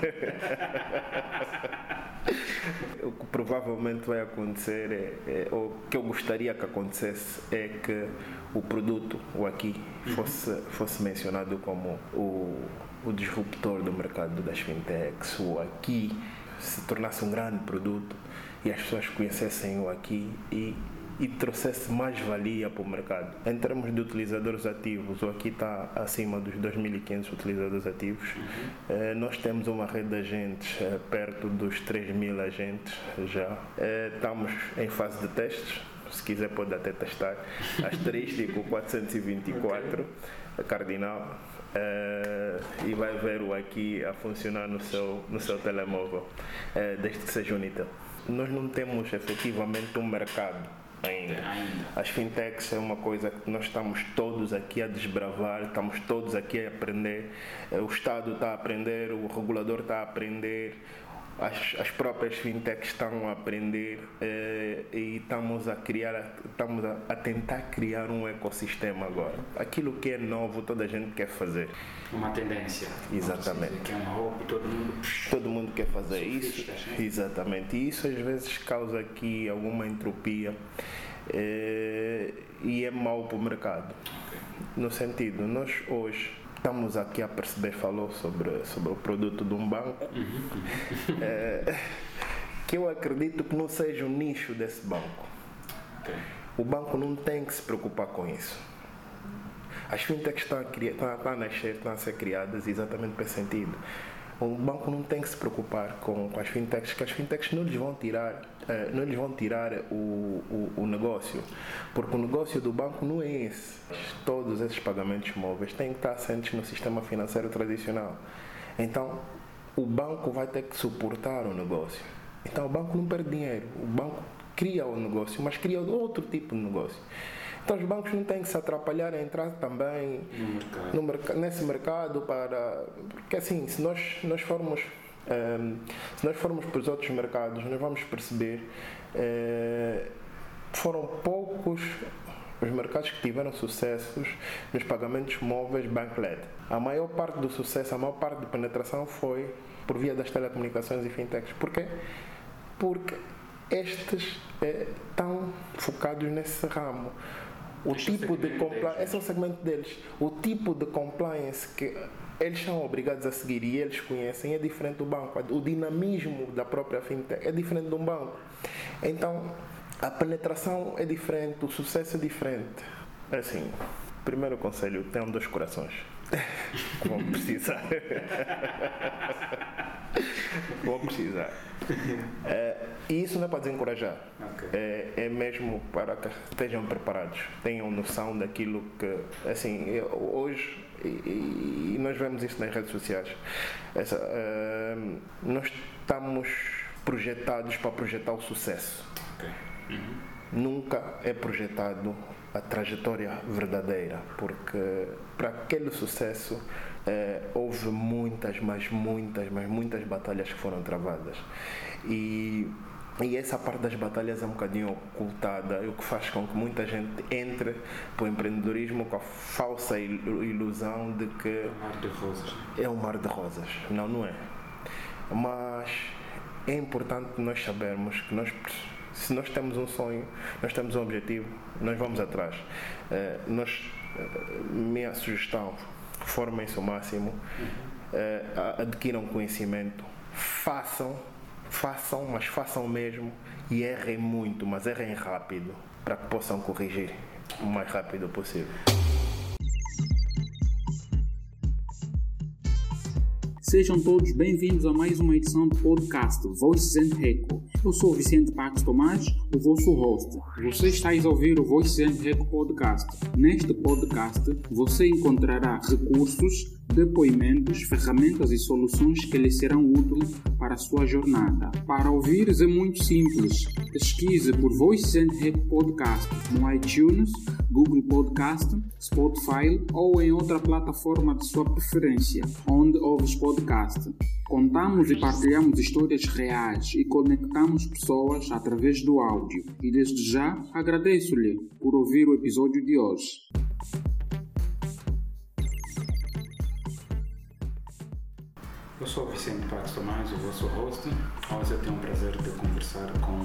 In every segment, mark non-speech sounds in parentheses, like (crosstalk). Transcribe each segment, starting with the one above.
(laughs) o que provavelmente vai acontecer, é, é, ou que eu gostaria que acontecesse, é que o produto, o aqui, fosse, fosse mencionado como o, o disruptor do mercado das fintechs, o aqui se tornasse um grande produto e as pessoas conhecessem o aqui e e trouxesse mais valia para o mercado. Em termos de utilizadores ativos, o aqui está acima dos 2.500 utilizadores ativos. Uhum. nós temos uma rede de agentes eh, perto dos 3.000 agentes já. Eh, estamos em fase de testes. Se quiser, pode até testar. Asterístico (laughs) 424, okay. cardinal. Uh, e vai ver o aqui a funcionar no seu, no seu telemóvel, uh, desde que seja Unitel. Nós não temos efetivamente um mercado ainda. As fintechs é uma coisa que nós estamos todos aqui a desbravar, estamos todos aqui a aprender. Eh, o Estado está a aprender, o regulador está a aprender, as, as próprias fintechs estão a aprender eh, e estamos a criar, estamos a, a, tentar criar um ecossistema agora. Aquilo que é novo, toda a gente quer fazer. Uma tendência. Exatamente. Que é uma roupa, todo mundo. Todo mundo quer fazer isso. Exatamente. E isso às vezes causa aqui alguma entropia eh, e é mau para o mercado. Okay. No sentido, nós hoje estamos aqui a perceber, falou sobre, sobre o produto de um banco, (laughs) é, que eu acredito que não seja o nicho desse banco. Okay. O banco não tem que se preocupar com isso. As fintechs estão a, criar, estão, estão a nascer, estão a ser criadas exatamente para esse sentido. O banco não tem que se preocupar com, com as fintechs, que as fintechs não lhes vão tirar eh, não lhes vão tirar o, o, o, negócio, porque o negócio do banco não é esse. Todos esses pagamentos móveis têm que estar assentes no sistema financeiro tradicional. Então, o banco vai ter que suportar o negócio. Então, o banco não perde dinheiro. O banco cria o negócio, mas cria outro tipo de negócio. Então os bancos não têm que se atrapalhar a entrar também no mercado. No, nesse mercado para. Porque assim, se nós, nós formos um, se nós formos para os outros mercados, nós vamos perceber uh, foram poucos os mercados que tiveram sucessos nos pagamentos móveis bank-led. A maior parte do sucesso, a maior parte da penetração foi por via das telecomunicações e fintechs. Porquê? Porque estes eh, estão focados nesse ramo. O tipo de compliance, esse é o segmento deles. O tipo de compliance que eles são obrigados a seguir e eles conhecem é diferente do banco. O dinamismo da própria fintech é diferente de um banco. Então, a penetração é diferente, o sucesso é diferente. É assim, primeiro conselho, tenham dois corações. (laughs) Vão precisar. (laughs) (laughs) Vão precisar. (laughs) É, e isso não é para desencorajar. Okay. É, é, mesmo para que estejam preparados, tenham noção daquilo que, assim, hoje, e, e nós vemos isso nas redes sociais, essa, uh, nós estamos projetados para projetar o sucesso. Okay. Uhum. Nunca é projetado a trajetória verdadeira, porque para aquele sucesso eh, houve muitas, mas muitas, mas muitas batalhas que foram travadas. E, e essa parte das batalhas é um bocadinho ocultada, o que faz com que muita gente entre para o empreendedorismo com a falsa ilusão de que é um mar de rosas. É um mar de rosas. Não, não é. Mas é importante nós sabermos que nós se nós temos um sonho, nós temos um objetivo, nós vamos atrás. Uh, nós, uh, minha sugestão, formem-se o máximo, uh, adquiram conhecimento, façam, façam, mas façam mesmo e errem muito, mas errem rápido para que possam corrigir o mais rápido possível. Sejam todos bem-vindos a mais uma edição do podcast Voices and Echo. Eu sou Vicente Pax Tomás, o vosso host. Você está a ouvir o Voices and Echo podcast. Neste podcast, você encontrará recursos depoimentos, ferramentas e soluções que lhe serão úteis para a sua jornada. Para ouvires é muito simples. Pesquise por Voice and Rap Podcast no iTunes, Google Podcast, Spotify ou em outra plataforma de sua preferência, onde ouves podcast. Contamos e partilhamos histórias reais e conectamos pessoas através do áudio. E desde já agradeço-lhe por ouvir o episódio de hoje. Sou Vicente Pax Tomás, o vosso host. Hoje eu tenho o prazer de conversar com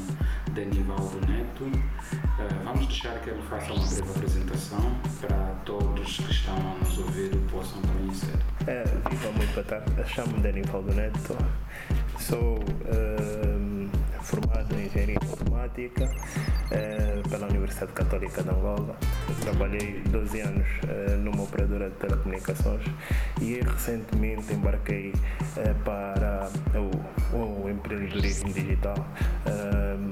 Danivaldo Neto. Uh, vamos deixar que ele faça uma breve apresentação para todos que estão a nos ouvir possam conhecer. É, viva muito boa tarde. Chamo-me Danivaldo Neto. Sou uh, formado em Engenharia Informática uh, pela Universidade Católica de Angola. Trabalhei 12 anos uh, numa operadora de telecomunicações e recentemente embarquei para o, o, empreendedorismo digital,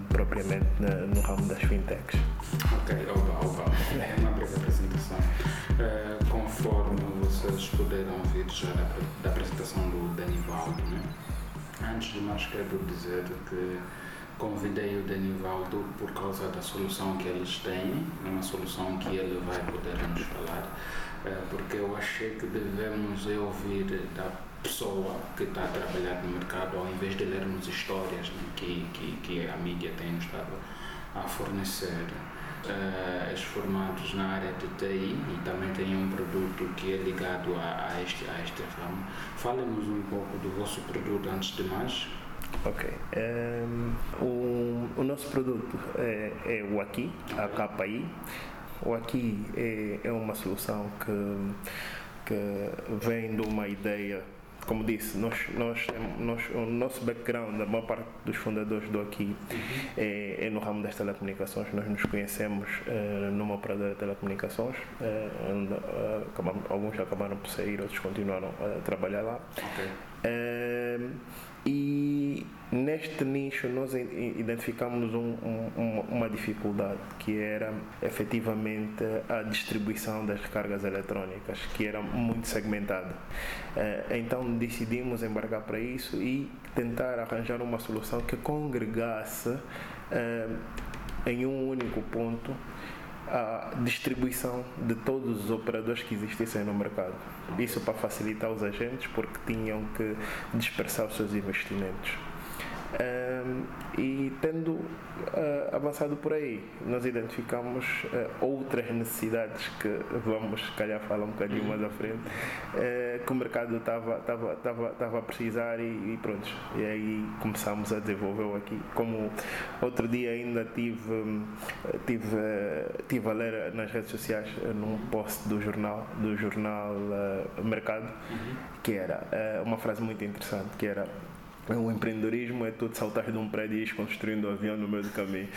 propriamente no ramo das fintechs. Ok, oba, oba. É uma breve apresentação. conforme vocês puderam ouvir já da, da apresentação do Danivaldo, né? Antes de mais, quero dizer que convidei o Danivaldo por causa da solução que eles têm, uma solução que ele vai poder nos falar, eh, porque eu achei que devemos ouvir da pessoa que está a trabalhar no mercado, ao invés de lermos histórias né, que, que, que a mídia tem estado a fornecer. Uh, formados na área de TI e também têm um produto que é ligado a, a este, a este ramo. Fale-nos um pouco do vosso produto antes de mais. Ok. Um, ehm, o, o, nosso produto é, é o Aqui, a KPI. O Aqui é, é uma solução que, que vem de uma ideia como disse, nós, nós, nós, o nosso background, a maior parte dos fundadores do aqui é, é no ramo das telecomunicações. Nós nos conhecemos uh, numa operadora de telecomunicações, uh, onde uh, acabamos, alguns acabaram por sair, outros continuaram a trabalhar lá. Okay. E neste nicho nós identificamos um, um, uma dificuldade que era efetivamente a distribuição das recargas eletrónicas, que era muito segmentada. Eh, então decidimos embarcar para isso e tentar arranjar uma solução que congregasse eh, em um único ponto a distribuição de todos os operadores que existissem no mercado. Isso para facilitar os agentes, porque tinham que dispersar os seus investimentos. Um, e tendo uh, avançado por aí, nós identificamos uh, outras necessidades que vamos, se calhar, falar um bocadinho mais à frente, uh, que o mercado estava tava, tava, tava a precisar e, e, pronto. E aí começamos a desenvolver aqui. Como outro dia ainda tive, tive, tive a ler nas redes sociais num post do jornal, do jornal Mercado, uhum. que era uma frase muito interessante, que era o empreendedorismo é tu saltar de um prédio e ir construindo um avião no meio do caminho.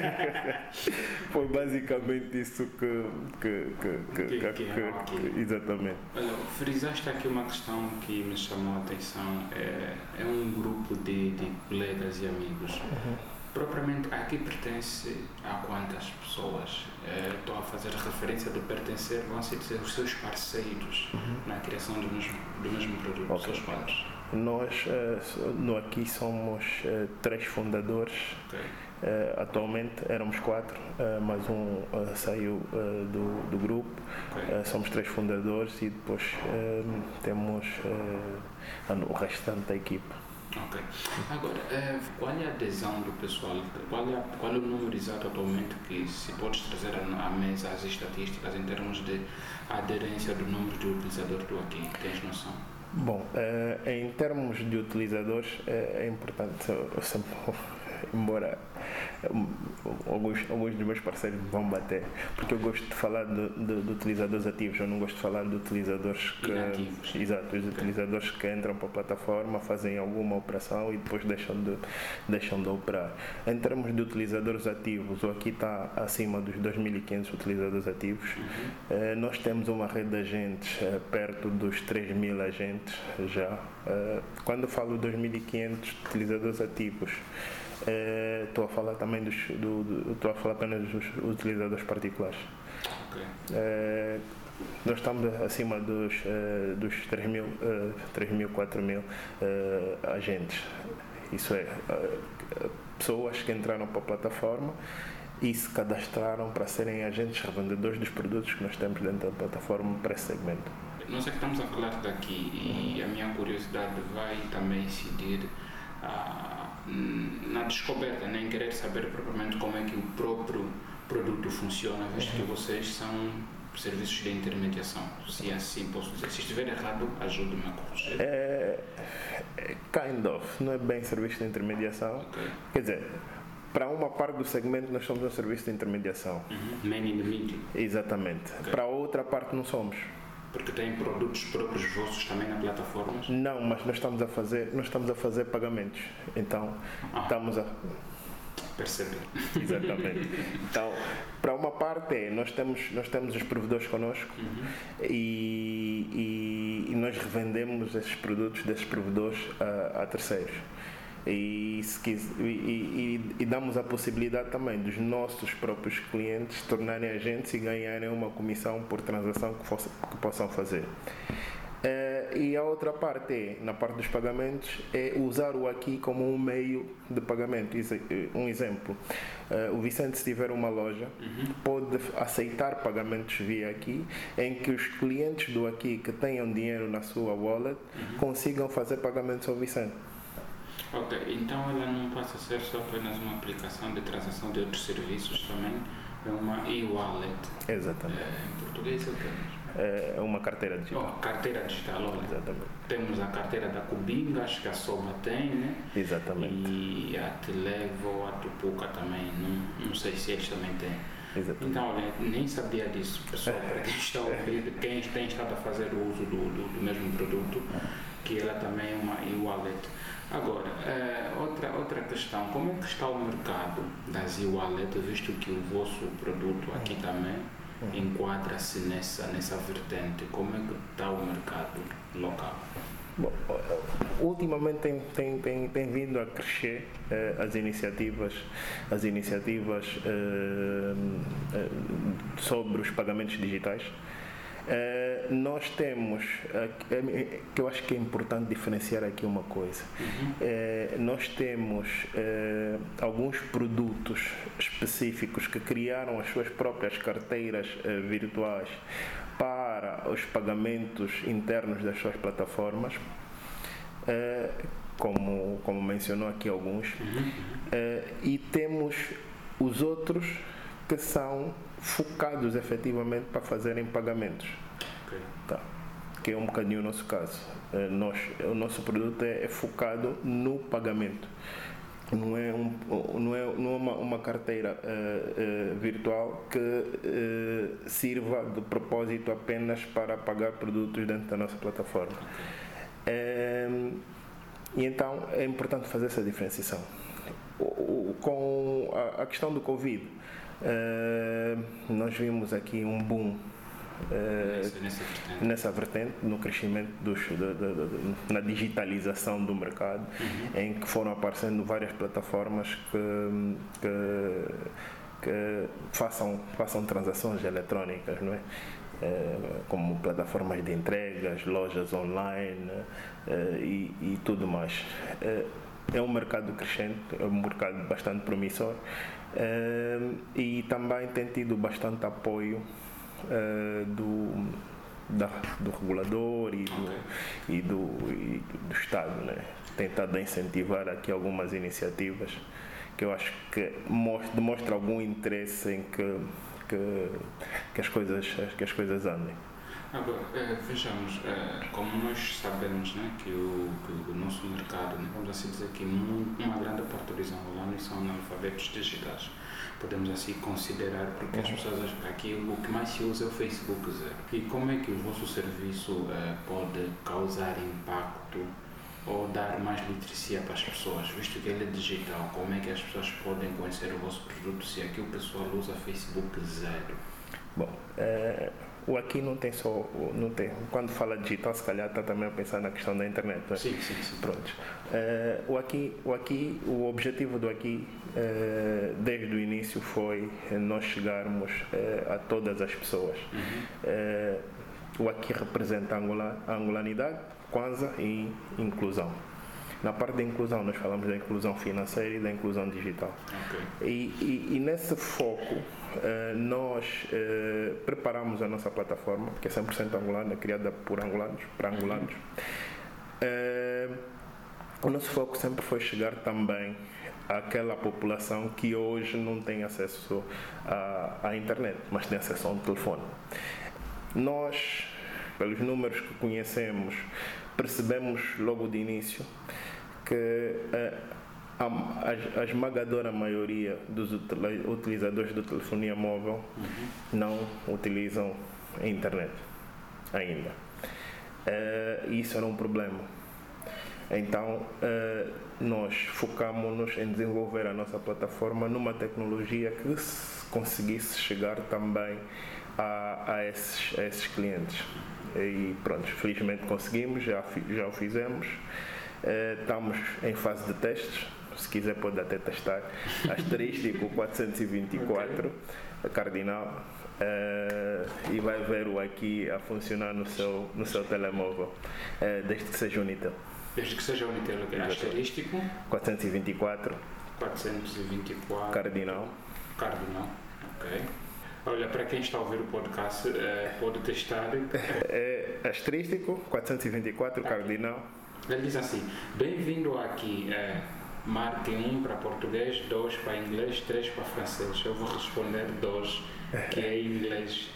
(laughs) Foi basicamente isso que. que, que, que, que, que exatamente. Olha, frisaste aqui uma questão que me chamou a atenção. É, é um grupo de, de colegas e amigos. Uhum. Propriamente aqui pertence a quantas pessoas? É, estou a fazer referência de pertencer, vão ser os seus parceiros uhum. na criação do mesmo, do mesmo produto. Okay. Seus quantos? Nós no aqui somos eh, três fundadores. Okay. Uh, atualmente éramos quatro, uh, mas um uh, saiu do, do grupo. Okay. somos três fundadores e depois temos o restante da equipa. Ok. Agora, qual é a adesão do pessoal? Qual é, qual é o número exato atualmente que se pode trazer à mesa as estatísticas em termos de aderência do número de utilizadores do aqui? Tens noção? Bom, uh, em termos de utilizadores, uh, é importante, sempre, embora alguns, alguns dos meus parceiros vão bater, porque eu gosto de falar de, de, de utilizadores ativos, eu não gosto de falar de utilizadores que. Inativos. Exato, os utilizadores que entram para a plataforma, fazem alguma operação e depois deixam de, deixam de operar. Em termos de utilizadores ativos, o aqui está acima dos 2.500 utilizadores ativos. Uhum. Eh, nós temos uma rede de agentes eh, perto dos 3.000 agentes já. Eh, quando falo 2.500 utilizadores ativos, Estou uh, a falar também dos. Estou a falar apenas dos utilizadores particulares. Okay. Uh, nós estamos acima dos, uh, dos 3 mil, uh, 3 mil 4 mil agentes. Isso é, pessoas que entraram para a plataforma e se cadastraram para serem agentes revendedores dos produtos que nós temos dentro da plataforma para esse segmento. Nós é que estamos a falar daqui e a minha curiosidade vai também incidir ah, na descoberta, nem querer saber propriamente como é que o próprio produto funciona, visto que vocês são serviços de intermediação, se assim posso dizer. Se estiver errado, ajude-me a corrigir. É, é, kind of, não é bem serviço de intermediação. Ok. Quer dizer, para uma parte do segmento nós somos um serviço de intermediação. Uhum. Man in the middle. Exatamente. Para a outra parte não somos. Porque tem produtos próprios vossos também na plataforma? Não, mas nós estamos a fazer, nós estamos a fazer pagamentos. Então, Ah. estamos a Perceber. Exatamente. Então, para uma parte é, nós temos, nós temos os provedores connosco e, e- e nós revendemos esses produtos desses provedores a, a terceiros. E, e- e- e- damos a possibilidade também dos nossos próprios clientes tornarem agentes e ganharem uma comissão por transação que, fosse- que possam fazer. Eh, e a outra parte é, na parte dos pagamentos, é usar o aqui como um meio de pagamento. Exe- eh, Um exemplo, eh, o Vicente se tiver uma loja, pode aceitar pagamentos via aqui, em que os clientes do aqui que tenham dinheiro na sua wallet consigam fazer pagamentos ao Vicente. Ok, então ela não passa a ser só apenas uma aplicação de transação de outros serviços também, é uma e-wallet. Exatamente. É, em português é o que mesmo? É uma carteira digital. Oh, carteira digital, olha. Exatamente. Temos a carteira da Cubinga, acho que a Soba tem, né? Exatamente. E a Televo, a Tupuca também, não, não sei se eles também têm. Exatamente. Então, olha, nem sabia disso, pessoal, para quem está a ouvir, quem tem estado a fazer o uso do, do, do mesmo produto, que ela também é uma e-wallet. Agora, eh, outra, outra questão, como é que está o mercado das e-wallets, visto que o vosso produto aqui também enquadra-se nessa, nessa vertente, como é que está o mercado local? Bom, ultimamente tem, tem, tem, tem vindo a crescer eh, as iniciativas, as iniciativas eh, eh, sobre os pagamentos digitais. Eh, nós temos, eh, que- eu acho que é importante diferenciar aqui uma coisa. Eh, nós temos alguns produtos específicos que criaram as suas próprias carteiras virtuais para os pagamentos internos das suas plataformas, como, como mencionou aqui alguns, Eh, e temos os outros que são focados efetivamente para fazerem pagamentos. Ok. Tá. Que é um bocadinho o nosso caso. Eh, nós, o nosso produto é, é focado no pagamento. Não é, um, não é, não é uma, uma carteira eh, eh, virtual que eh, sirva de propósito apenas para pagar produtos dentro da nossa plataforma. Eh, e então é importante fazer essa diferenciação. O- o- com a, a questão do Covid, eh, nós vimos aqui um boom eh, Nessa, vertente. nessa vertente, no crescimento dos, da- da- da- na digitalização do mercado, em que foram aparecendo várias plataformas que, que, que façam, façam transações eletrónicas, não é? Eh, como plataformas de entregas, lojas online eh, e, e tudo mais. É um mercado crescente, é um mercado bastante promissor e também tem tido bastante apoio eh, do, da- do regulador e do, e do, e do Estado. Né? A incentivar aqui algumas iniciativas que eu acho que mostra, demonstra algum interesse em que, que, que, as, coisas, que as coisas andem. Agora, eh, vejamos, eh, como nós sabemos né, que, o, que o nosso mercado, né, vamos assim dizer que uma grande parte dos angolanos são analfabetos digitais. Podemos assim considerar, porque as pessoas acham que aqui o que mais se usa é o Facebook zero. E como é que o vosso serviço eh, pode causar impacto ou dar mais literacia para as pessoas, visto que ele é digital? Como é que as pessoas podem conhecer o vosso produto se aqui o pessoal usa Facebook zero? Bom, eh, o aqui não tem só, não tem, quando fala digital, se calhar está também a pensar na questão da internet. não é? Sim, sim, sim. Pronto. Eh, o aqui, o aqui, o objetivo do aqui, eh, desde o início foi nós chegarmos eh, a todas as pessoas. Eh, o aqui representa a, angolanidade, Kwanza e inclusão. Na parte da inclusão, nós falamos da inclusão financeira e da inclusão digital. Ok. E, e- e nesse foco, nós eh, preparamos a nossa plataforma, que é 100% angolana, criada por angolanos, para angolanos. Eh, o nosso foco sempre foi chegar também àquela população que hoje não tem acesso à, à internet, mas tem acesso a um telefone. nós, pelos números que conhecemos, percebemos logo de início que eh, a, a, esmagadora maioria dos utilizadores de telefonia móvel uhum. não utilizam a internet ainda. Uh, isso era um problema. Então, uh, nós focamos-nos em desenvolver a nossa plataforma numa tecnologia que conseguisse chegar também a, a, esses, a esses clientes. E pronto, felizmente conseguimos, já, já o fizemos. Uh, estamos em fase de testes, se quiser pode até testar. Asterístico 424, okay. cardinal. Uh, e vai ver o aqui a funcionar no seu, no seu telemóvel, uh, desde que seja Unitel. Desde que seja Unitel, okay. asterístico 424 424 Cardinal. Cardinal, ok. Olha, para quem está a ouvir o podcast, é, pode testar. (laughs) É asterístico 424 Cardinal. Ele diz assim: Bem-vindo aqui. É, marque 1 um para português, 2 para inglês, 3 para francês. Eu vou responder 2, que é inglês.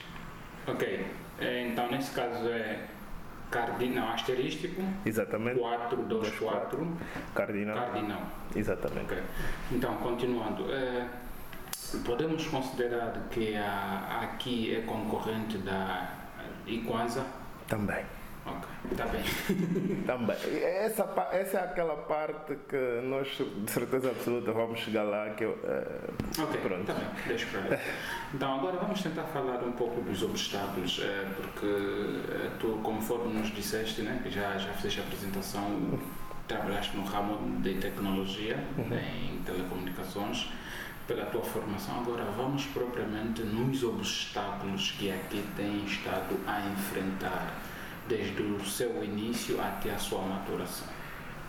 Ok, então nesse caso é cardinal asterístico. Exatamente. 4, 2, 4. Cardinal. Cardinal. Exatamente. Okay. Então, continuando. É, podemos considerar que a, aqui é concorrente da Iquanza? Também. Ok, está bem. (laughs) Também. Essa, essa é aquela parte que nós, de certeza absoluta, vamos chegar lá. Que eu, uh, ok, pronto. Tá bem, deixa para Então, agora vamos tentar falar um pouco dos obstáculos, eh, porque eh, tu, conforme nos disseste, né, que já, já fizeste a apresentação, trabalhaste no ramo de tecnologia, uhum. em telecomunicações pela tua formação. Agora vamos propriamente nos obstáculos que aqui tem estado a enfrentar desde o seu início até a sua maturação?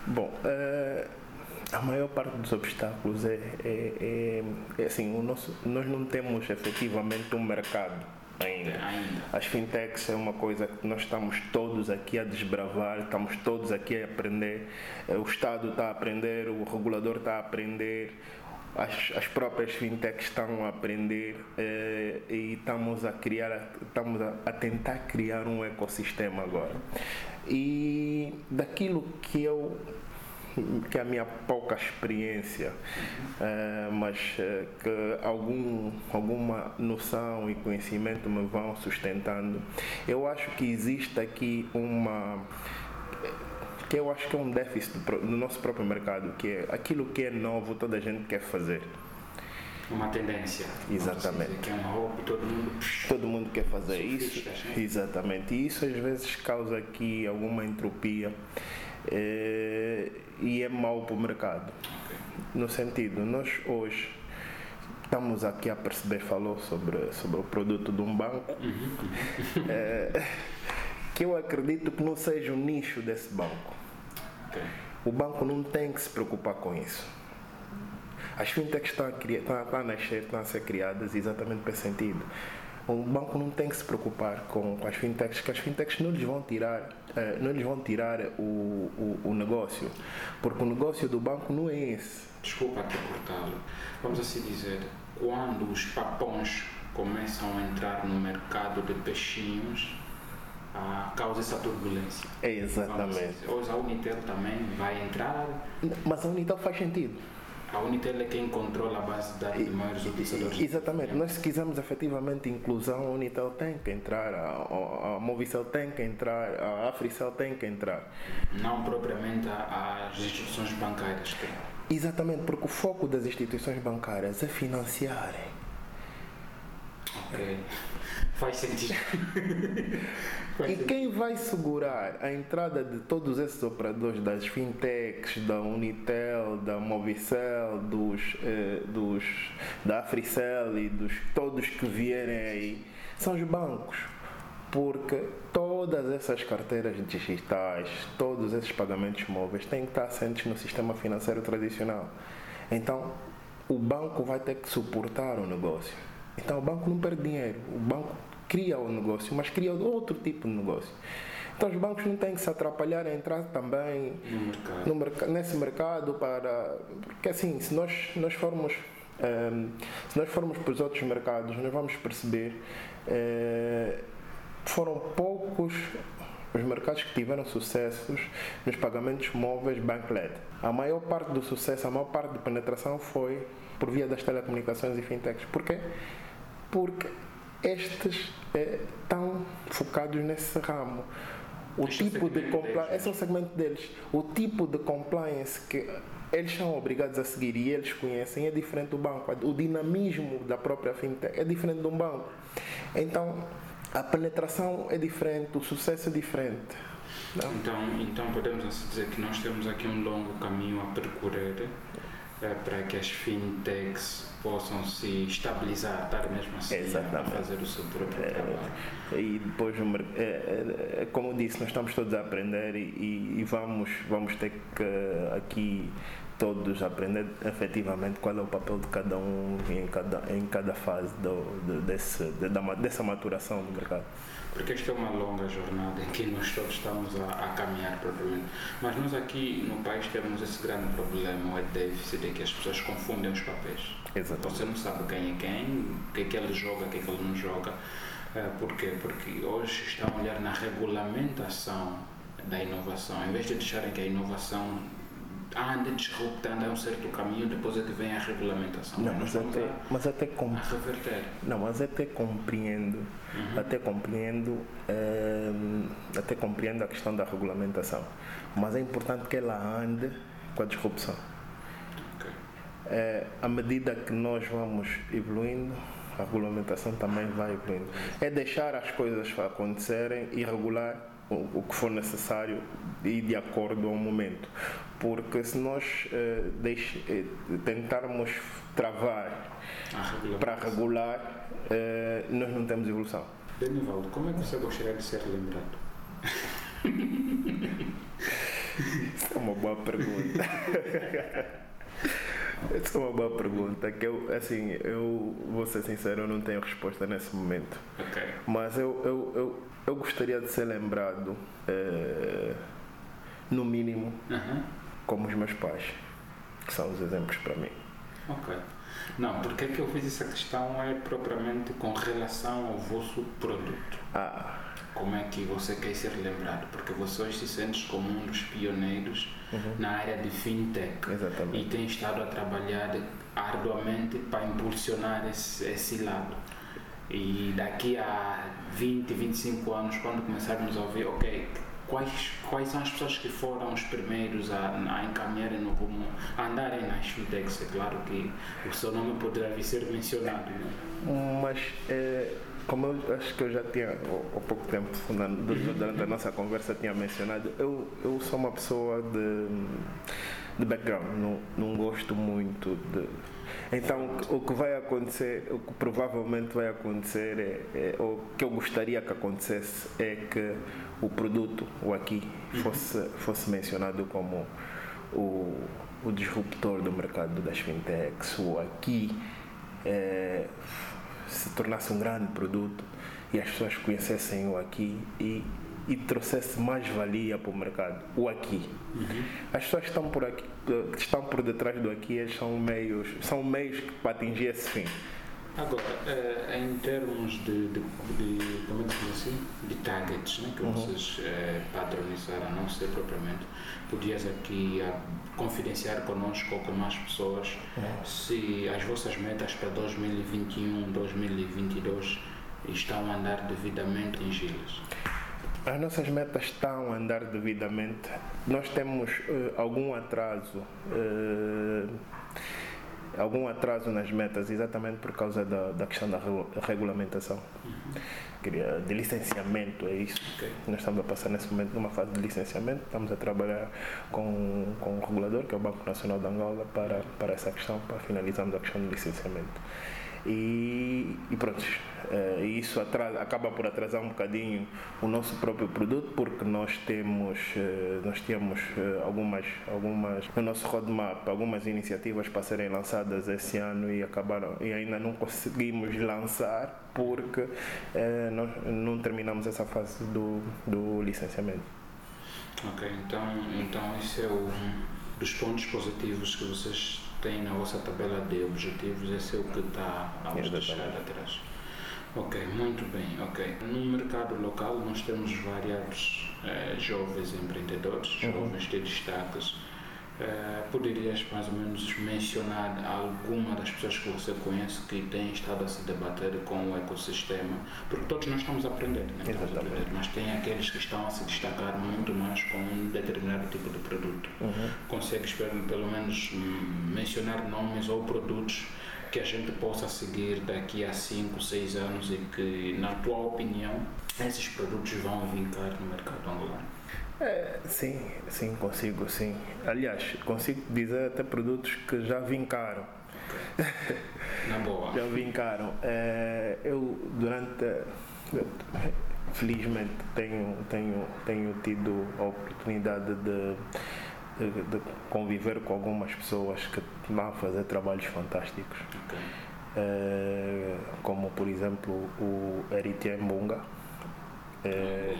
Bom, uh, a maior parte dos obstáculos é, é, é, é assim, o nosso, nós não temos efetivamente um mercado ainda. ainda. As fintechs é uma coisa que nós estamos todos aqui a desbravar, estamos todos aqui a aprender. Eh, o Estado está a aprender, o regulador está a aprender, as, as próprias fintechs estão a aprender eh, e estamos a criar, estamos a, a, tentar criar um ecossistema agora. E daquilo que eu que é a minha pouca experiência, eh, mas eh, que algum, alguma noção e conhecimento me vão sustentando, eu acho que existe aqui uma que eu acho que é um déficit do nosso próprio mercado, que é aquilo que é novo, toda a gente quer fazer. Uma tendência. Exatamente. Que é um hobby, todo mundo. Todo mundo quer fazer isso. Né? Exatamente. E isso às vezes causa aqui alguma entropia é, e é mau para o mercado. Okay. No sentido, nós hoje estamos aqui a perceber, falou sobre, sobre o produto de um banco. Uhum. É, (laughs) que eu acredito que não seja o nicho desse banco. Okay. O banco não tem que se preocupar com isso. As fintechs estão a, criar, estão, estão a nascer, estão a ser criadas exatamente para esse sentido. O banco não tem que se preocupar com, com as fintechs, que as fintechs não lhes vão tirar, uh, não lhes vão tirar o, o, o, negócio, porque o negócio do banco não é esse. Desculpa te cortá-lo. Vamos assim dizer, quando os papões começam a entrar no mercado de peixinhos, causa essa turbulência. É exatamente. Hoje a Unitel também vai entrar. Mas a Unitel faz sentido. A Unitel é quem controla a base de dados de maiores utilizadores. Exatamente. Nós, se quisermos efetivamente inclusão, a Unitel tem que entrar, a, a, a Movicel tem que entrar, a Africel tem que entrar. Não propriamente as instituições bancárias. Exatamente, porque o foco das instituições bancárias é financiarem. Ok. Faz sentido. (laughs) e quem vai segurar a entrada de todos esses operadores das fintechs, da Unitel, da Movicel, dos, eh, dos, da Africel e dos todos que vierem aí, são os bancos. Porque todas essas carteiras digitais, todos esses pagamentos móveis têm que estar assentes no sistema financeiro tradicional. Então, o banco vai ter que suportar o negócio. Então, o banco não perde dinheiro. O banco cria o negócio, mas cria outro tipo de negócio. Então os bancos não têm que se atrapalhar a entrar também no mercado. No, nesse mercado para. Porque assim, se nós, nós formos. Um, ehm, se nós formos para os outros mercados, nós vamos perceber uh, foram poucos os mercados que tiveram sucessos nos pagamentos móveis bank-led. A maior parte do sucesso, a maior parte da penetração foi por via das telecomunicações e fintechs. Por quê? Porque estes eh, estão focados nesse ramo. O Este é tipo de compliance, esse é o segmento deles. O tipo de compliance que eles são obrigados a seguir e eles conhecem é diferente do banco. O dinamismo da própria fintech é diferente de um banco. Então, a penetração é diferente, o sucesso é diferente. Não? Então, então podemos assim dizer que nós temos aqui um longo caminho a percorrer eh, para que as fintechs possam se estabilizar, estar mesmo assim a fazer o seu próprio trabalho. E depois, é, é, é, como disse, nós estamos todos a aprender e, e- e vamos, vamos ter que aqui todos aprender efetivamente qual é o papel de cada um em cada, em cada fase do, do- desse, de- da dessa maturação do mercado. Porque esta é uma longa jornada em que nós todos estamos a, a caminhar propriamente. Mas nós aqui no país temos esse grande problema, o déficit, de que as pessoas confundem os papéis. Exatamente. Você não sabe quem é quem, o que é que ele joga, o que é que ele não joga. Eh, Por quê? Porque hoje estão a olhar na regulamentação da inovação. Em vez de deixarem que a inovação ande disruptando a um certo caminho, depois é que vem a regulamentação. Não, mas até, mas até com a reverter. Não, mas até compreendo, até compreendo, ehm, até compreendo a questão da regulamentação. Mas é importante que ela ande com a disrupção. Ok. Eh, à medida que nós vamos evoluindo, a regulamentação também vai evoluindo. É deixar as coisas acontecerem e regular o, que for necessário e de acordo ao momento. Porque se nós eh, deixe- eh, tentarmos travar A regulamentação. para regular, eh, nós não temos evolução. Denivaldo, como é que você gostaria de ser lembrado? Isso é uma boa pergunta. (laughs) Essa é uma boa pergunta. Que eu, assim, eu vou ser sincero, eu não tenho resposta nesse momento. Ok. Mas eu, eu, eu, eu gostaria de ser lembrado, eh, no mínimo, Aham. como os meus pais, que são os exemplos para mim. Ok. Não, porque é que eu fiz essa questão é propriamente com relação ao vosso produto. Ah, Como é que você quer ser lembrado? Porque você hoje se sente como um dos pioneiros na área de fintech Exatamente. e tem estado a trabalhar arduamente para impulsionar esse, esse lado. E daqui a 20, 25 anos, quando começarmos a ouvir, ok, quais, quais são as pessoas que foram os primeiros a, a encaminharem no rumo, a andarem nas fintechs? É claro que o seu nome poderá vir ser mencionado. Né? mas eh, como eu acho que eu já tinha há pouco tempo, na- du- durante a nossa conversa, tinha mencionado, eu, eu sou uma pessoa de, de background, não, não gosto muito de. Então, o que vai acontecer, o que provavelmente vai acontecer, é, é, ou que eu gostaria que acontecesse, é que o produto, o aqui, fosse, fosse mencionado como o, o disruptor do mercado das fintechs, o aqui eh, se tornasse um grande produto e as pessoas conhecessem o aqui e, e trouxesse mais valia para o mercado, o aqui. As pessoas que estão por aqui, que estão por detrás do aqui, eles são meios, são meios para atingir esse fim. Agora, eh, em termos de, de, de- como é que assim? De targets, né, que vocês eh, padronizaram, não sei propriamente, podias aqui ah, confidenciar conosco ou com mais pessoas se as vossas metas para 2021, 2022 estão a andar devidamente atingi-las. As nossas metas estão a andar devidamente. Nós temos eh, algum atraso, eh, algum atraso nas metas, exatamente por causa da, da questão da regu- regulamentação, Queria- de licenciamento, é isso. Ok. Nós estamos a passar nesse momento numa fase de licenciamento, estamos a trabalhar com, com o regulador, que é o Banco Nacional de Angola, para, para essa questão, para finalizarmos a questão do licenciamento. E, e pronto, eh, isso atrasa, acaba por atrasar um bocadinho o nosso próprio produto, porque nós temos, eh, nós tínhamos eh, algumas, algumas, no nosso roadmap, algumas iniciativas para serem lançadas esse ano e acabaram, e ainda não conseguimos lançar porque nós não terminamos essa fase do, do licenciamento. Ok, então, então esse é um dos pontos positivos que vocês têm na vossa tabela de objetivos, esse é o que está a vos deixar atrás. Ok, muito bem, ok. No mercado local nós temos vários eh, jovens empreendedores, Uhum. jovens de destaques. Eh, poderias mais ou menos mencionar alguma das pessoas que você conhece que têm estado a se debater com o ecossistema? Porque todos nós estamos a aprender, né? Estamos a aprender, mas tem aqueles que estão a se destacar muito mais com um determinado tipo de produto. Uhum. Consegues pelo, pelo menos hum, mencionar nomes ou produtos que a gente possa seguir daqui a 5, 6 anos e que, na tua opinião, esses produtos vão vincar no mercado angolano? É, sim, sim, consigo, sim. Aliás, consigo dizer até produtos que já vincaram. Na boa. Já vincaram. É, eu, durante. felizmente, tenho, tenho, tenho tido a oportunidade de, de, de conviver com algumas pessoas que vão a fazer trabalhos fantásticos. Ok. É, como, por exemplo, o Eritien Bunga. É,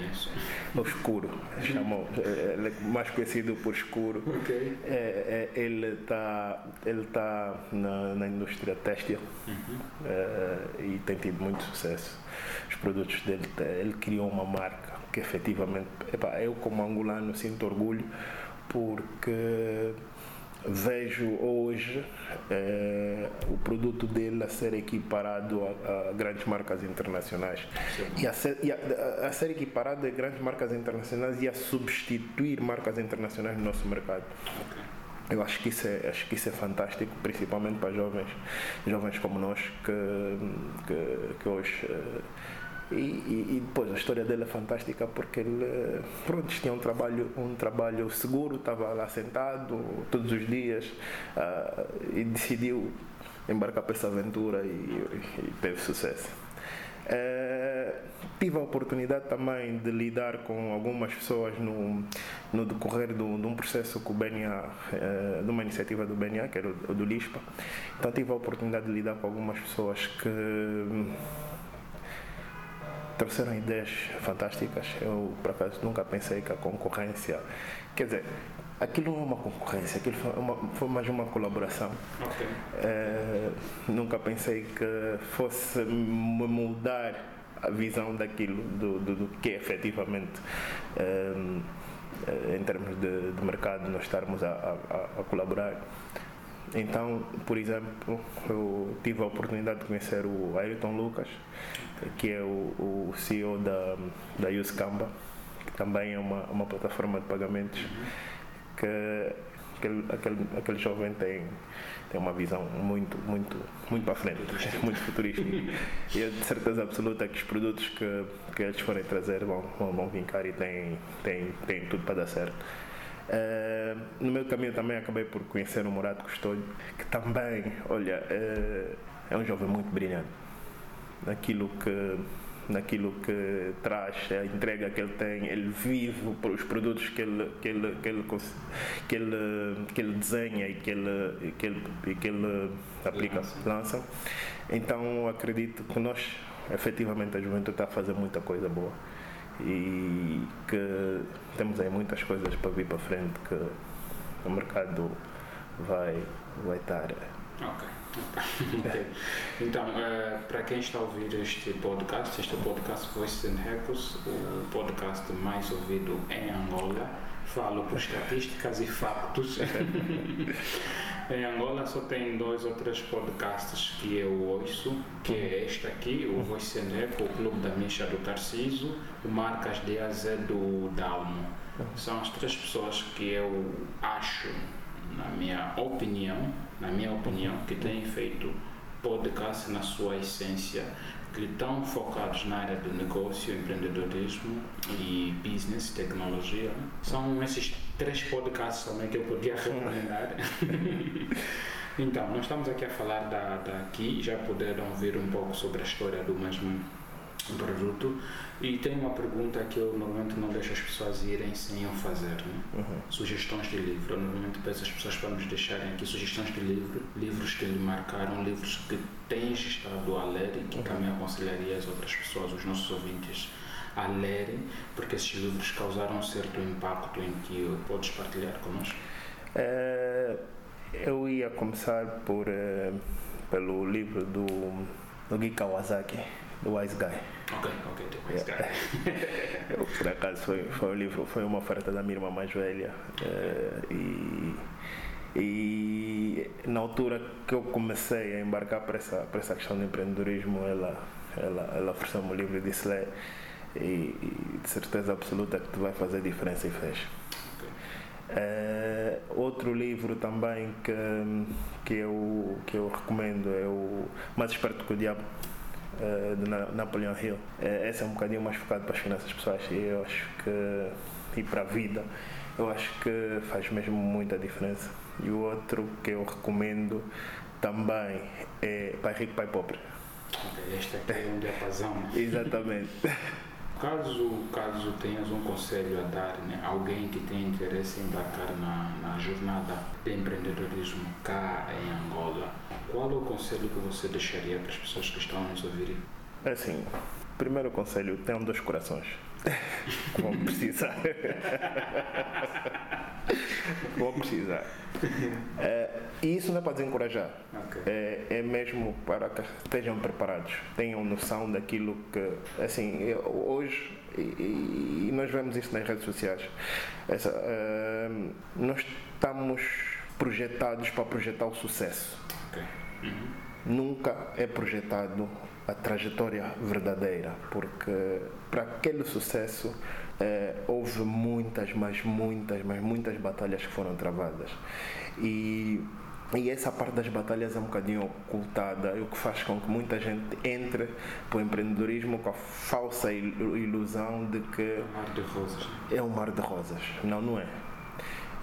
Escuro, é, ele é mais conhecido por Escuro. Ok. É, é, ele está ele tá na, na indústria têxtil é, e tem tido muito sucesso. Os produtos dele, ele criou uma marca que efetivamente, epá, eu como angolano sinto orgulho porque vejo hoje é, o produto dele a ser equiparado a, a grandes marcas internacionais e, a ser, e a, a- a ser equiparado a grandes marcas internacionais e a substituir marcas internacionais no nosso mercado. Eu acho que isso é, acho que isso é fantástico, principalmente para jovens, jovens como nós que, que, que hoje. eh, E, e, e depois a história dele é fantástica porque ele eh, pronto, tinha um trabalho, um trabalho seguro, estava lá sentado todos os dias ah, e decidiu embarcar para essa aventura e, e teve sucesso. Eh, tive a oportunidade também de lidar com algumas pessoas no, no decorrer do, de um processo com o BNA, eh, de uma iniciativa do BNA, que era o, o do LISPA. Então tive a oportunidade de lidar com algumas pessoas que trouxeram ideias fantásticas. Eu, por acaso, nunca pensei que a concorrência. Quer dizer, aquilo não é uma concorrência, aquilo foi, uma, foi mais uma colaboração. Ok. Eh, nunca pensei que fosse me mudar a visão daquilo, do, do, do que é efetivamente, eh, em termos de, de mercado, nós estarmos a, a- a colaborar. Então, por exemplo, eu tive a oportunidade de conhecer o Ayrton Lucas, que é o, o CEO da, da Uscamba, que também é uma, uma plataforma de pagamentos que aquele, aquele, aquele jovem tem, tem uma visão muito, muito, muito para frente, (laughs) muito futurística. e eu de certeza absoluta que os produtos que, que eles forem trazer vão, vão, vão vincar e têm, têm, têm tudo para dar certo. Eh, no meu caminho também acabei por conhecer o Morato Custódio, que também, olha, eh, é um jovem muito brilhante naquilo que naquilo que traz, a entrega que ele tem, ele vive os produtos que ele, que ele, que ele, que ele, que ele desenha e que ele, que ele, que ele aplica, Lança. Então acredito que nós, efetivamente, a juventude está a fazer muita coisa boa e que temos aí muitas coisas para vir para frente que o mercado vai, vai estar. Ok. Então, eh, para quem está a ouvir este podcast, este podcast Voices and Records, o podcast mais ouvido em Angola. Falo por estatísticas e factos. (laughs) em Angola só tem dois ou três podcasts que eu ouço, que é este aqui, o Voice and Echo, o Clube da Misha do Tarciso, o Marcas de AZ do Dalmo. São as três pessoas que eu acho, na minha opinião, na minha opinião, que têm feito podcast na sua essência, que estão focados na área do negócio, empreendedorismo e business, tecnologia. São esses três podcasts também que eu podia (laughs) recomendar. (laughs) então, nós estamos aqui a falar da, daqui, já puderam ver um pouco sobre a história do mesmo produto. E tem uma pergunta que eu normalmente não deixo as pessoas irem sem eu fazer, né? Sugestões de livro. Eu normalmente peço às pessoas para nos deixarem aqui sugestões de livro, livros que lhe marcaram, livros que tens estado a ler e que também aconselharia as outras pessoas, os nossos ouvintes, a lerem, porque esses livros causaram um certo impacto em que podes partilhar connosco. Eh, eu ia começar por, eh, pelo livro do, do Gui Kawasaki, do Wise Guy. Ok, ok, The Wise Guy. (laughs) Eu, por acaso foi, foi um livro, foi uma oferta da minha irmã mais velha eh, e, e na altura que eu comecei a embarcar para essa, para essa questão do empreendedorismo, ela, ela, ela ofereceu-me o livro e disse lê e, e de certeza absoluta que tu vai fazer diferença e fez. Eh, outro livro também que, que, eu, que eu recomendo é o Mais Esperto que o Diabo, eh, de Na- Napoleon Hill. Eh, esse é um bocadinho mais focado para as finanças pessoais e eu acho que, e para a vida, eu acho que faz mesmo muita diferença. E o outro que eu recomendo também é Pai Rico, Pai Pobre. Este aqui é um diapasão. (laughs) Exatamente. (laughs) Caso, caso tenhas um conselho a dar, né, alguém que tem interesse em embarcar na, na jornada de empreendedorismo cá em Angola, qual é o conselho que você deixaria para as pessoas que estão a nos ouvir? Assim, primeiro conselho, tenham dois corações. (laughs) Vão precisar. Vão precisar. É, e isso não é para desencorajar. Ok. É, é mesmo para que estejam preparados, tenham noção daquilo que, assim, hoje, e, e- nós vemos isso nas redes sociais, essa, eh, nós estamos projetados para projetar o sucesso Ok. Nunca é projetado a trajetória verdadeira, porque para aquele sucesso eh, houve muitas, mas muitas, mas muitas batalhas que foram travadas. E, e essa parte das batalhas é um bocadinho ocultada, o que faz com que muita gente entre para o empreendedorismo com a falsa il- ilusão de que Mar de rosas. né? é um mar de rosas. Não, não é.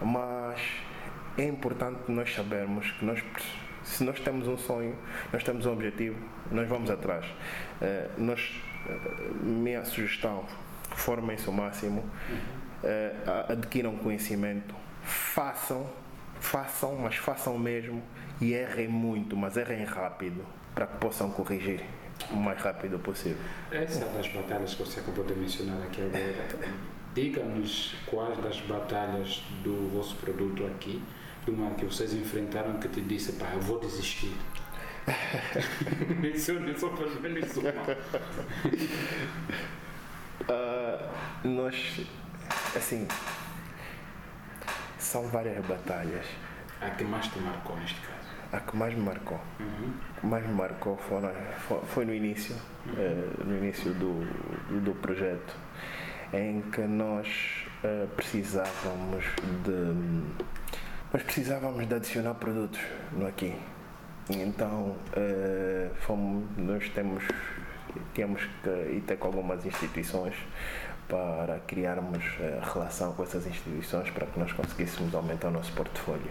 Mas é importante nós sabermos que nós, se nós temos um sonho, nós temos um objetivo, nós vamos atrás. Eh, nós, eh, minha sugestão, formem-se o máximo, a- adquiram conhecimento, façam, façam, mas façam mesmo e errem muito, mas errem rápido, para que possam corrigir o mais rápido possível. Essa é das batalhas que você acabou de mencionar aqui agora. Diga-nos quais das batalhas do vosso produto aqui, de uma que vocês enfrentaram que te disse, pá, eu vou desistir. (laughs) Mencione só para menos (laughs) uma. Ah, nós, assim, são várias batalhas. A que mais te marcou neste caso? A que mais me marcou, Uhum. o que mais me marcou foram, fo- foi no início, eh, no início do, do, projeto, em que nós eh, precisávamos de, nós precisávamos de adicionar produtos no aqui. E Então, eh, fomos, nós temos, temos que ir ter com algumas instituições para criarmos eh, relação com essas instituições para que nós conseguíssemos aumentar o nosso portfólio.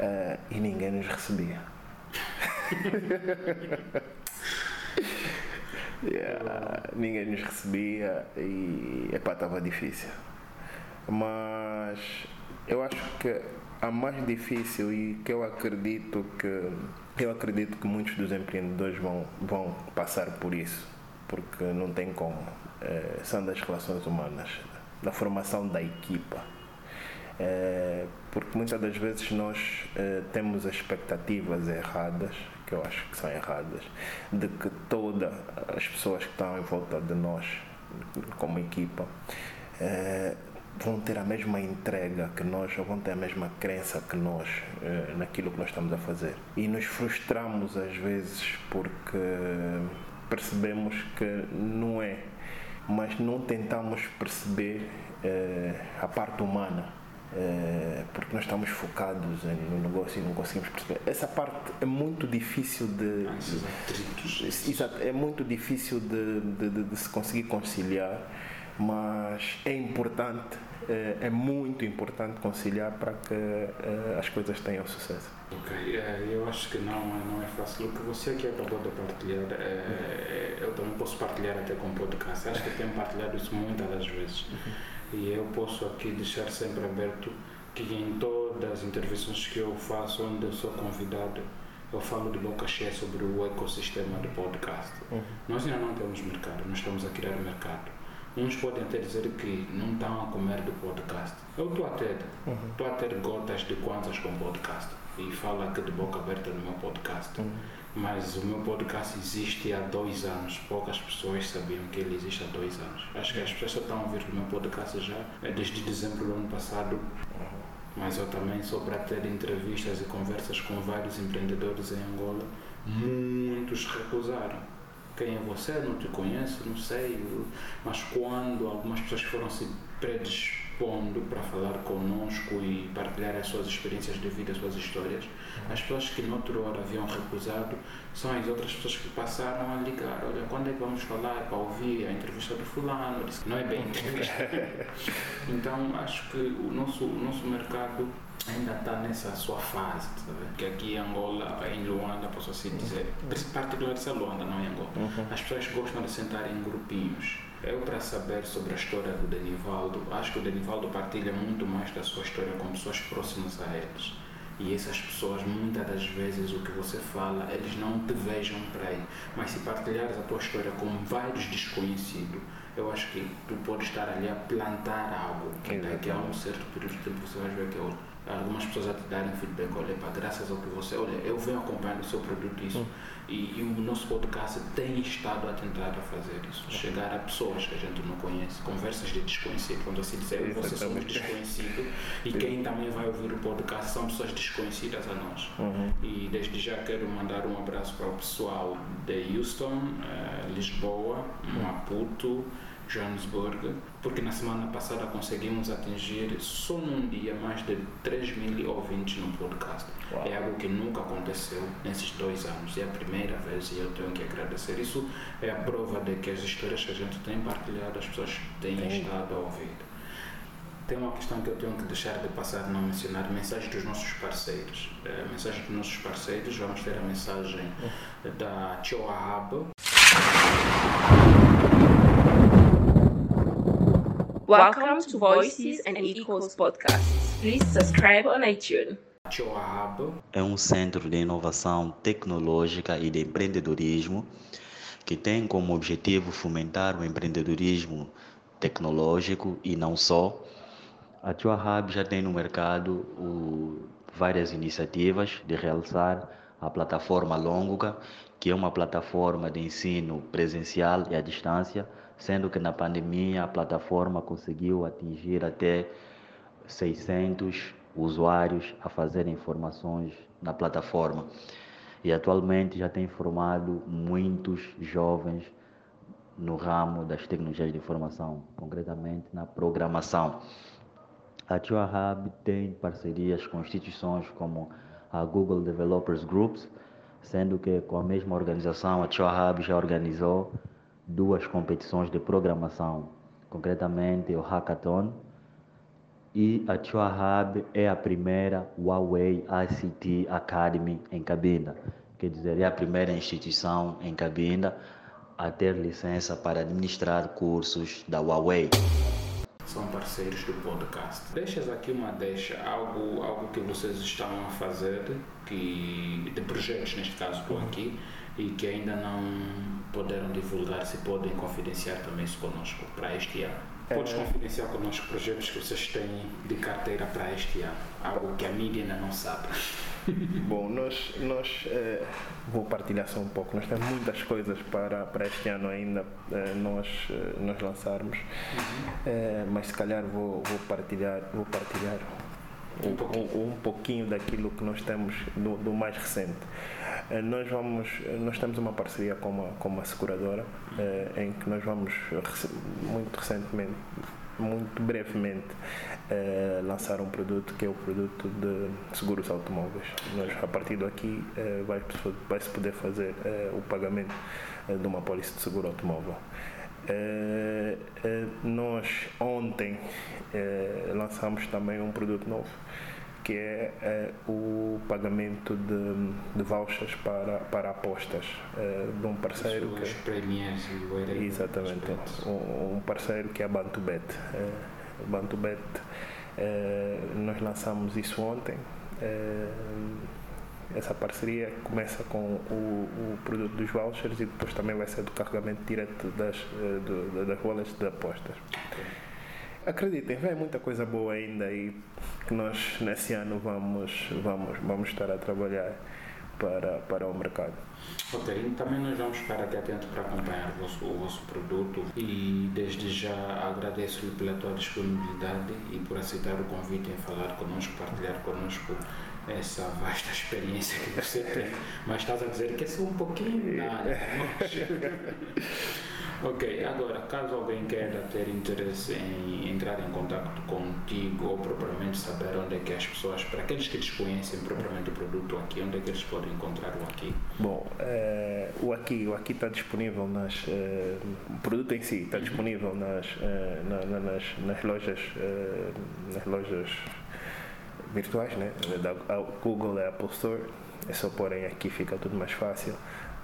Eh, e ninguém nos recebia. (laughs) Yeah, ninguém nos recebia e estava difícil. Mas eu acho que a mais difícil e que eu acredito que eu acredito que muitos dos empreendedores vão, vão passar por isso, porque não tem como. Eh, são das relações humanas, da formação da equipa. É, porque muitas das vezes nós eh, temos as expectativas erradas, que eu acho que são erradas, de que todas as pessoas que estão em volta de nós, como equipa, eh, vão ter a mesma entrega que nós, ou vão ter a mesma crença que nós eh, naquilo que nós estamos a fazer. E nos frustramos às vezes porque percebemos que não é, mas não tentamos perceber eh, a parte humana eh, porque nós estamos focados no negócio e não conseguimos perceber. Essa parte é muito difícil de. Ah, esses atritos. Exato, é muito difícil de, de- de- de se conseguir conciliar, mas é importante, eh, é muito importante conciliar para que eh, as coisas tenham sucesso. Ok, eh, eu acho que não, é- não é fácil. O que você aqui acabou de partilhar, eu também posso partilhar até com o podcast. Acho que tenho partilhado isso muitas das vezes. E eu posso aqui deixar sempre aberto que em todas as intervenções que eu faço, onde eu sou convidado, eu falo de boca cheia sobre o ecossistema de podcast. Nós ainda não temos mercado, nós estamos a criar mercado. Uns podem até dizer que não estão a comer do podcast. Eu estou a ter. Estou uhum. a ter gotas de quantas com podcast. E falo aqui de boca aberta no meu podcast. Uhum. Mas o meu podcast existe há dois anos. Poucas pessoas sabiam que ele existe há dois anos. Acho que as pessoas estão a ouvir o meu podcast já é desde dezembro do ano passado. Uhum. Mas eu também sou para ter entrevistas e conversas com vários empreendedores em Angola. Muitos recusaram quem é você, não te conheço, não sei, mas quando algumas pessoas foram se predispondo para falar conosco e partilhar as suas experiências de vida, as suas histórias, as pessoas que noutra hora haviam recusado são as outras pessoas que passaram a ligar. Olha, quando é que vamos falar para ouvir a entrevista do fulano? Disse não é bem entrevista. (laughs) então, acho que o nosso, o nosso mercado ainda está nessa sua fase, sabe? que aqui em Angola, em Luanda, posso assim dizer, particularmente em Luanda, não em Angola, uhum. as pessoas gostam de sentar em grupinhos. Eu, para saber sobre a história do Denivaldo, acho que o Denivaldo partilha muito mais da sua história com pessoas próximas a eles. E essas pessoas, muitas das vezes, o que você fala, eles não te vejam para aí. Mas se partilhares a tua história com vários desconhecidos, eu acho que tu podes estar ali a plantar algo. Que daqui a um certo período de tempo você vai ver que é outro algumas pessoas a te darem feedback, olha, pá, graças ao que você, olha, eu venho acompanhando o seu produto isso, hum. e, e, o nosso podcast tem estado a tentar a fazer isso, chegar a pessoas que a gente não conhece, conversas de desconhecido, quando assim dizer, eu você somos desconhecido, e quem também vai ouvir o podcast são pessoas desconhecidas a nós. Uhum. E desde já quero mandar um abraço para o pessoal de Houston, uh, Lisboa, Maputo, Johannesburg, porque na semana passada conseguimos atingir só num dia mais de 3 mil ouvintes no podcast. Uau. É algo que nunca aconteceu nesses dois anos. É a primeira vez e eu tenho que agradecer. Isso é a prova de que as histórias que a gente tem partilhado, as pessoas têm Sim. estado a ouvir. Tem uma questão que eu tenho que deixar de passar não mencionar, mensagem dos nossos parceiros. É, mensagem dos nossos parceiros, vamos ter a mensagem hum. da Hub. Welcome to Voices and Equals Podcast. Please subscribe on iTunes. É um centro de inovação tecnológica e de empreendedorismo que tem como objetivo fomentar o empreendedorismo tecnológico e não só. A Tua Hub já tem no mercado o, várias iniciativas de realçar a plataforma Longuga, que é uma plataforma de ensino presencial e à distância sendo que na pandemia a plataforma conseguiu atingir até 600 usuários a fazerem informações na plataforma. E atualmente já tem formado muitos jovens no ramo das tecnologias de informação, concretamente na programação. A Tua Hub tem parcerias com instituições como a Google Developers Groups, sendo que com a mesma organização a Tua Hub já organizou duas competições de programação, concretamente o Hackathon e a Chua Hub é a primeira Huawei ICT Academy em Cabinda, quer dizer, é a primeira instituição em Cabinda a ter licença para administrar cursos da Huawei. São parceiros do podcast. Deixas aqui uma deixa, algo, algo que vocês estão a fazer, que, de projetos, neste caso, estou aqui, e que ainda não puderam divulgar, se podem confidenciar também isso conosco para este ano. É. Podes confidenciar conosco projetos que vocês têm de carteira para este ano, algo que a mídia ainda não sabe. (laughs) Bom, nós, nós eh, vou partilhar só um pouco. Nós temos muitas coisas para, para este ano ainda eh, nós, eh, nós lançarmos, uhum. mas se calhar vou, vou partilhar, vou partilhar um, um, pouquinho. um, um pouquinho daquilo que nós temos do, do mais recente. Eh, nós vamos, nós temos uma parceria com uma, com uma seguradora eh, em que nós vamos muito recentemente, muito brevemente, eh, lançar um produto que é o produto de seguros automóveis. Nós, a partir daqui vai, vai se poder fazer o pagamento de uma polícia de seguro automóvel. nós ontem lançamos também um produto novo que é, é o pagamento de, de vouchers para, para apostas é, de um parceiro que é, exatamente um, um, parceiro que é a Bantubet é, Bantubet é, nós lançamos isso ontem essa parceria começa com o, o produto dos vouchers e depois também vai ser do carregamento direto das, do, das bolas de apostas. Acreditem, vem muita coisa boa ainda aí que nós nesse ano vamos, vamos, vamos estar a trabalhar para, para o mercado. Ok, também nós vamos ficar aqui atento para acompanhar o vosso, o vosso produto e desde já agradeço-lhe pela tua disponibilidade e por aceitar o convite em falar connosco, partilhar connosco essa vasta experiência que você tem, (laughs) mas estás a dizer que é só um pouquinho nada. (laughs) ok, agora, caso alguém queira ter interesse em entrar em contato contigo ou propriamente saber onde é que as pessoas, para aqueles que desconhecem propriamente o produto aqui, onde é que eles podem encontrar o aqui? Bom, é, o aqui o aqui está disponível nas é, o produto em si está disponível nas, é, na, na, nas, nas lojas nas lojas virtuais, né? Da Google e Apple Store. É só porem aqui, fica tudo mais fácil.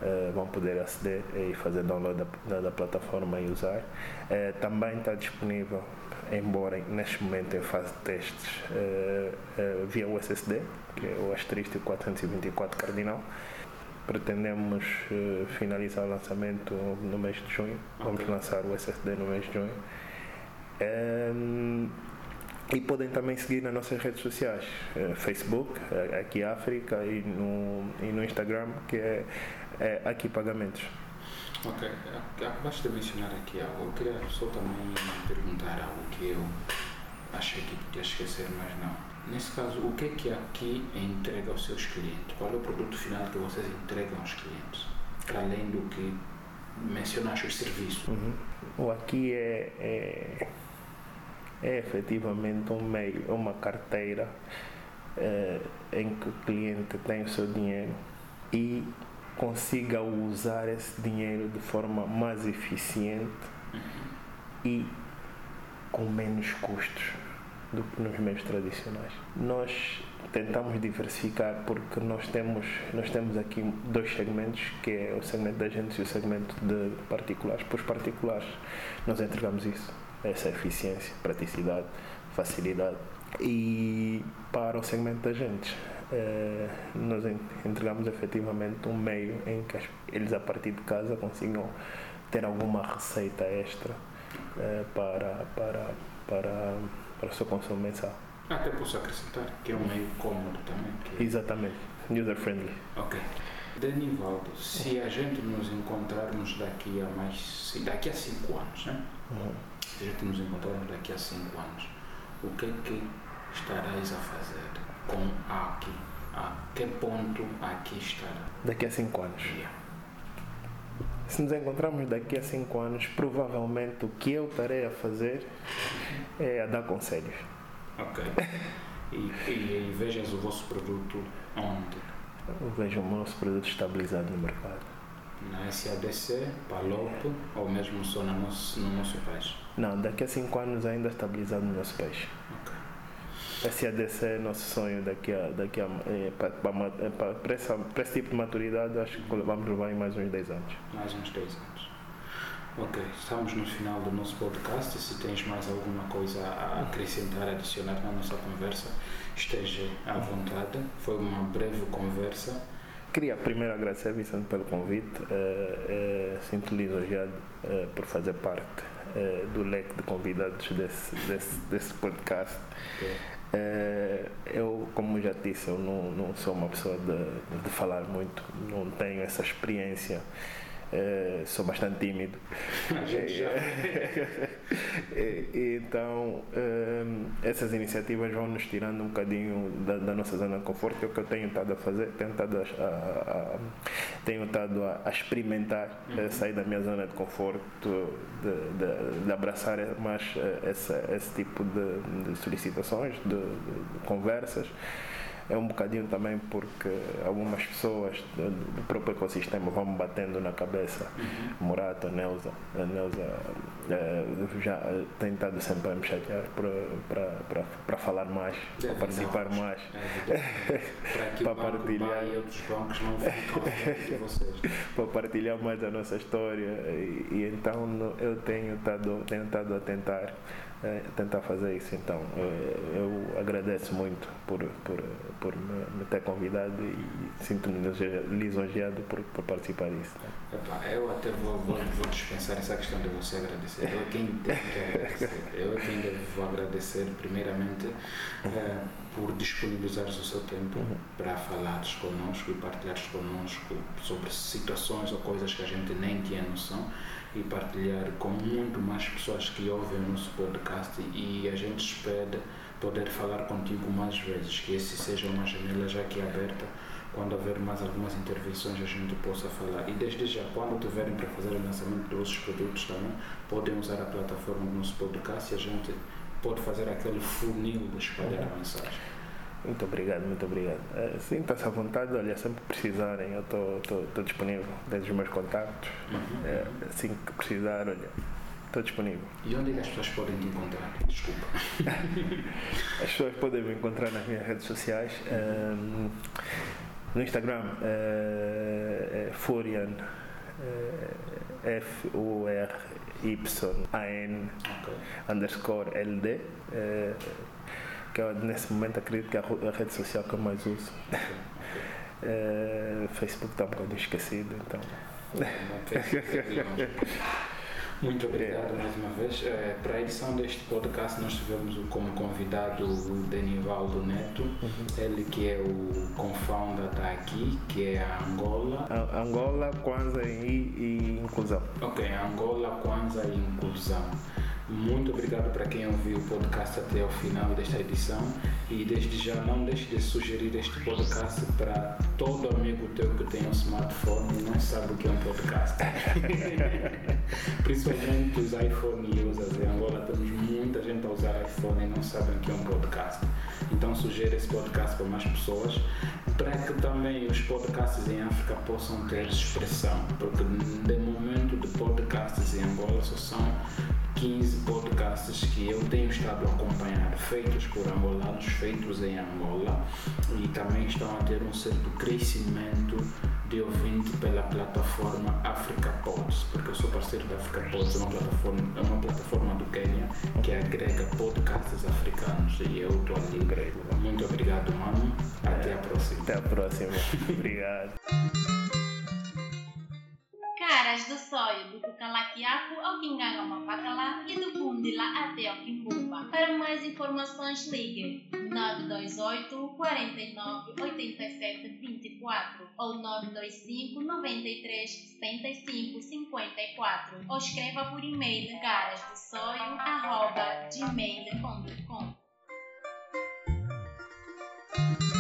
Uh, vão poder aceder e fazer download da, da plataforma e usar. Uh, também está disponível, embora neste momento em fase de testes, uh, via USSD, que é o asterístico 424 cardinal. Pretendemos finalizar o lançamento no mês de junho. Vamos lançar o SSD no mês de junho. E podem também seguir nas nossas redes sociais, eh, Facebook, eh, aqui África, e no, e no Instagram, que é, é Aqui Pagamentos. Ok, acabaste de mencionar aqui algo. Eu queria só também perguntar algo que eu achei que podia esquecer, mas não. Nesse caso, o que é que aqui entrega aos seus clientes? Qual é o produto final que vocês entregam aos clientes? Para além do que mencionaste os serviços. Uhum. O aqui é, é é efetivamente um meio, uma carteira eh, em que o cliente tem o seu dinheiro e consiga usar esse dinheiro de forma mais eficiente e com menos custos do que nos meios tradicionais. Nós tentamos diversificar porque nós temos nós temos aqui dois segmentos que é o segmento de agentes e o segmento de particulares. Para os particulares nós entregamos isso essa eficiência, praticidade, facilidade. E para o segmento da gente, eh, nós entregamos efetivamente um meio em que eles, a partir de casa, consigam ter alguma receita extra eh, para, para, para, para o seu consumo mensal. Até posso acrescentar que é um meio cômodo também. É... Exatamente, user-friendly. Ok. Danivaldo, se a gente nos encontrarmos daqui a mais daqui a cinco anos, né? Uhum se a gente nos encontrarmos daqui a cinco anos, o que é que estarás a fazer com a aqui? A que ponto aqui estará? Daqui a cinco anos. Yeah. Se nos encontrarmos daqui a cinco anos, provavelmente o que eu estarei a fazer é a dar conselhos. Ok. E, e, e vejas o vosso produto onde? Eu vejo o nosso produto estabilizado no mercado na SADC, PALOP ou mesmo só no nosso, no nosso país? Não, daqui a 5 anos ainda estabilizado no nosso país. Okay. SADC é nosso sonho daqui a, daqui a, é, para, esse tipo de maturidade acho que vamos levar em mais uns 10 anos. Mais uns 10 anos. Ok, estamos no final do nosso podcast. Se tens mais alguma coisa a acrescentar, adicionar na nossa conversa, esteja à vontade. Foi uma breve conversa Queria primeiro agradecer, Vicente, pelo convite. Uh, uh, Sinto lisonjeado uh, por fazer parte do leque de convidados desse, desse, desse podcast. eu, como já disse, eu não, não sou uma pessoa de, de falar muito, não tenho essa experiência. Uh, sou bastante tímido. (laughs) (laughs) então, uh, essas iniciativas vão nos tirando um bocadinho da, da, nossa zona de conforto, é o que eu tenho estado a fazer, tenho estado a, a, a tenho estado a, a experimentar, uhum. uh, sair da minha zona de conforto, de, de, de abraçar mais essa, esse tipo de, de solicitações, de conversas é um bocadinho também porque algumas pessoas do, próprio ecossistema vão batendo na cabeça. Uhum. Murata, Neuza, a Neuza é, já tem estado sempre a me chatear para falar mais, para participar não. mais. É, para (laughs) partilhar. E outros bancos não ficam vocês. (laughs) para partilhar mais a nossa história. E, e então eu tenho estado, tenho estado a tentar é, tentar fazer isso. Então, eu, eu agradeço muito por, por, por me, me, ter convidado e sinto-me lisonjeado por, por participar disso. Né? eu até vou, vou, vou, dispensar essa questão de você agradecer. Eu é quem devo agradecer. Eu é quem devo agradecer, primeiramente, é, por disponibilizares o seu tempo uhum. para falares connosco e partilhares connosco sobre situações ou coisas que a gente nem tinha noção e partilhar com muito mais pessoas que ouvem o nosso podcast e a gente espera poder falar contigo mais vezes, que esse seja uma janela já aqui aberta, quando houver mais algumas intervenções a gente possa falar. E desde já, quando tiverem para fazer o lançamento dos outros produtos também, podem usar a plataforma do nosso podcast e a gente pode fazer aquele funil de espalhar a mensagem. Muito obrigado, muito obrigado. Uh, Sinta-se à vontade, olha, sempre que precisarem, eu estou disponível, desde os meus contatos. Uhum. Uh, assim que precisar, olha, estou disponível. E onde é que as pessoas podem te encontrar? Desculpa. (laughs) as pessoas podem me encontrar nas minhas redes sociais. Um, no Instagram uh, é Furian, F-U-R-Y-A-N underscore L-D que eu, nesse momento acredito que é a rede social que eu mais uso. é, (laughs) Facebook está um bocadinho esquecido, então. (laughs) Muito obrigado mais uma vez. É, para a edição deste podcast nós tivemos como convidado o Denivaldo Neto, uhum. ele que é o co-founder da Aqui, que é a Angola. A Angola, Kwanza e, e Inclusão. Ok, Angola, Kwanza e Inclusão. Muito obrigado para quem ouviu o podcast até o final desta edição e desde já não deixe de sugerir este podcast para todo amigo teu que tem um smartphone e não sabe o que é um podcast. (laughs) Principalmente os iPhone users. Em Angola temos muita gente a usar iPhone e não sabem o que é um podcast. Então sugere esse podcast para mais pessoas para que também os podcasts em África possam ter expressão, porque de momento de podcasts em Angola só são 15 podcasts que eu tenho estado a acompanhar, feitos por angolanos, feitos em Angola, e também estão a ter um certo crescimento de ouvinte pela plataforma Africa Pods, porque eu sou parceiro da Africa Pods, é uma plataforma, é uma plataforma do Quênia que agrega podcasts africanos e eu estou ali. Muito obrigado, mano. Até a próxima. Até a próxima. (laughs) obrigado caras do sóio do Cucalaquiaco ao Quingangamapacalá e do Bundila até ao Quimbumba. Para mais informações, ligue 928 49 87 24 ou 925 93 75 54 ou escreva por e-mail carasdossoio.gmail.com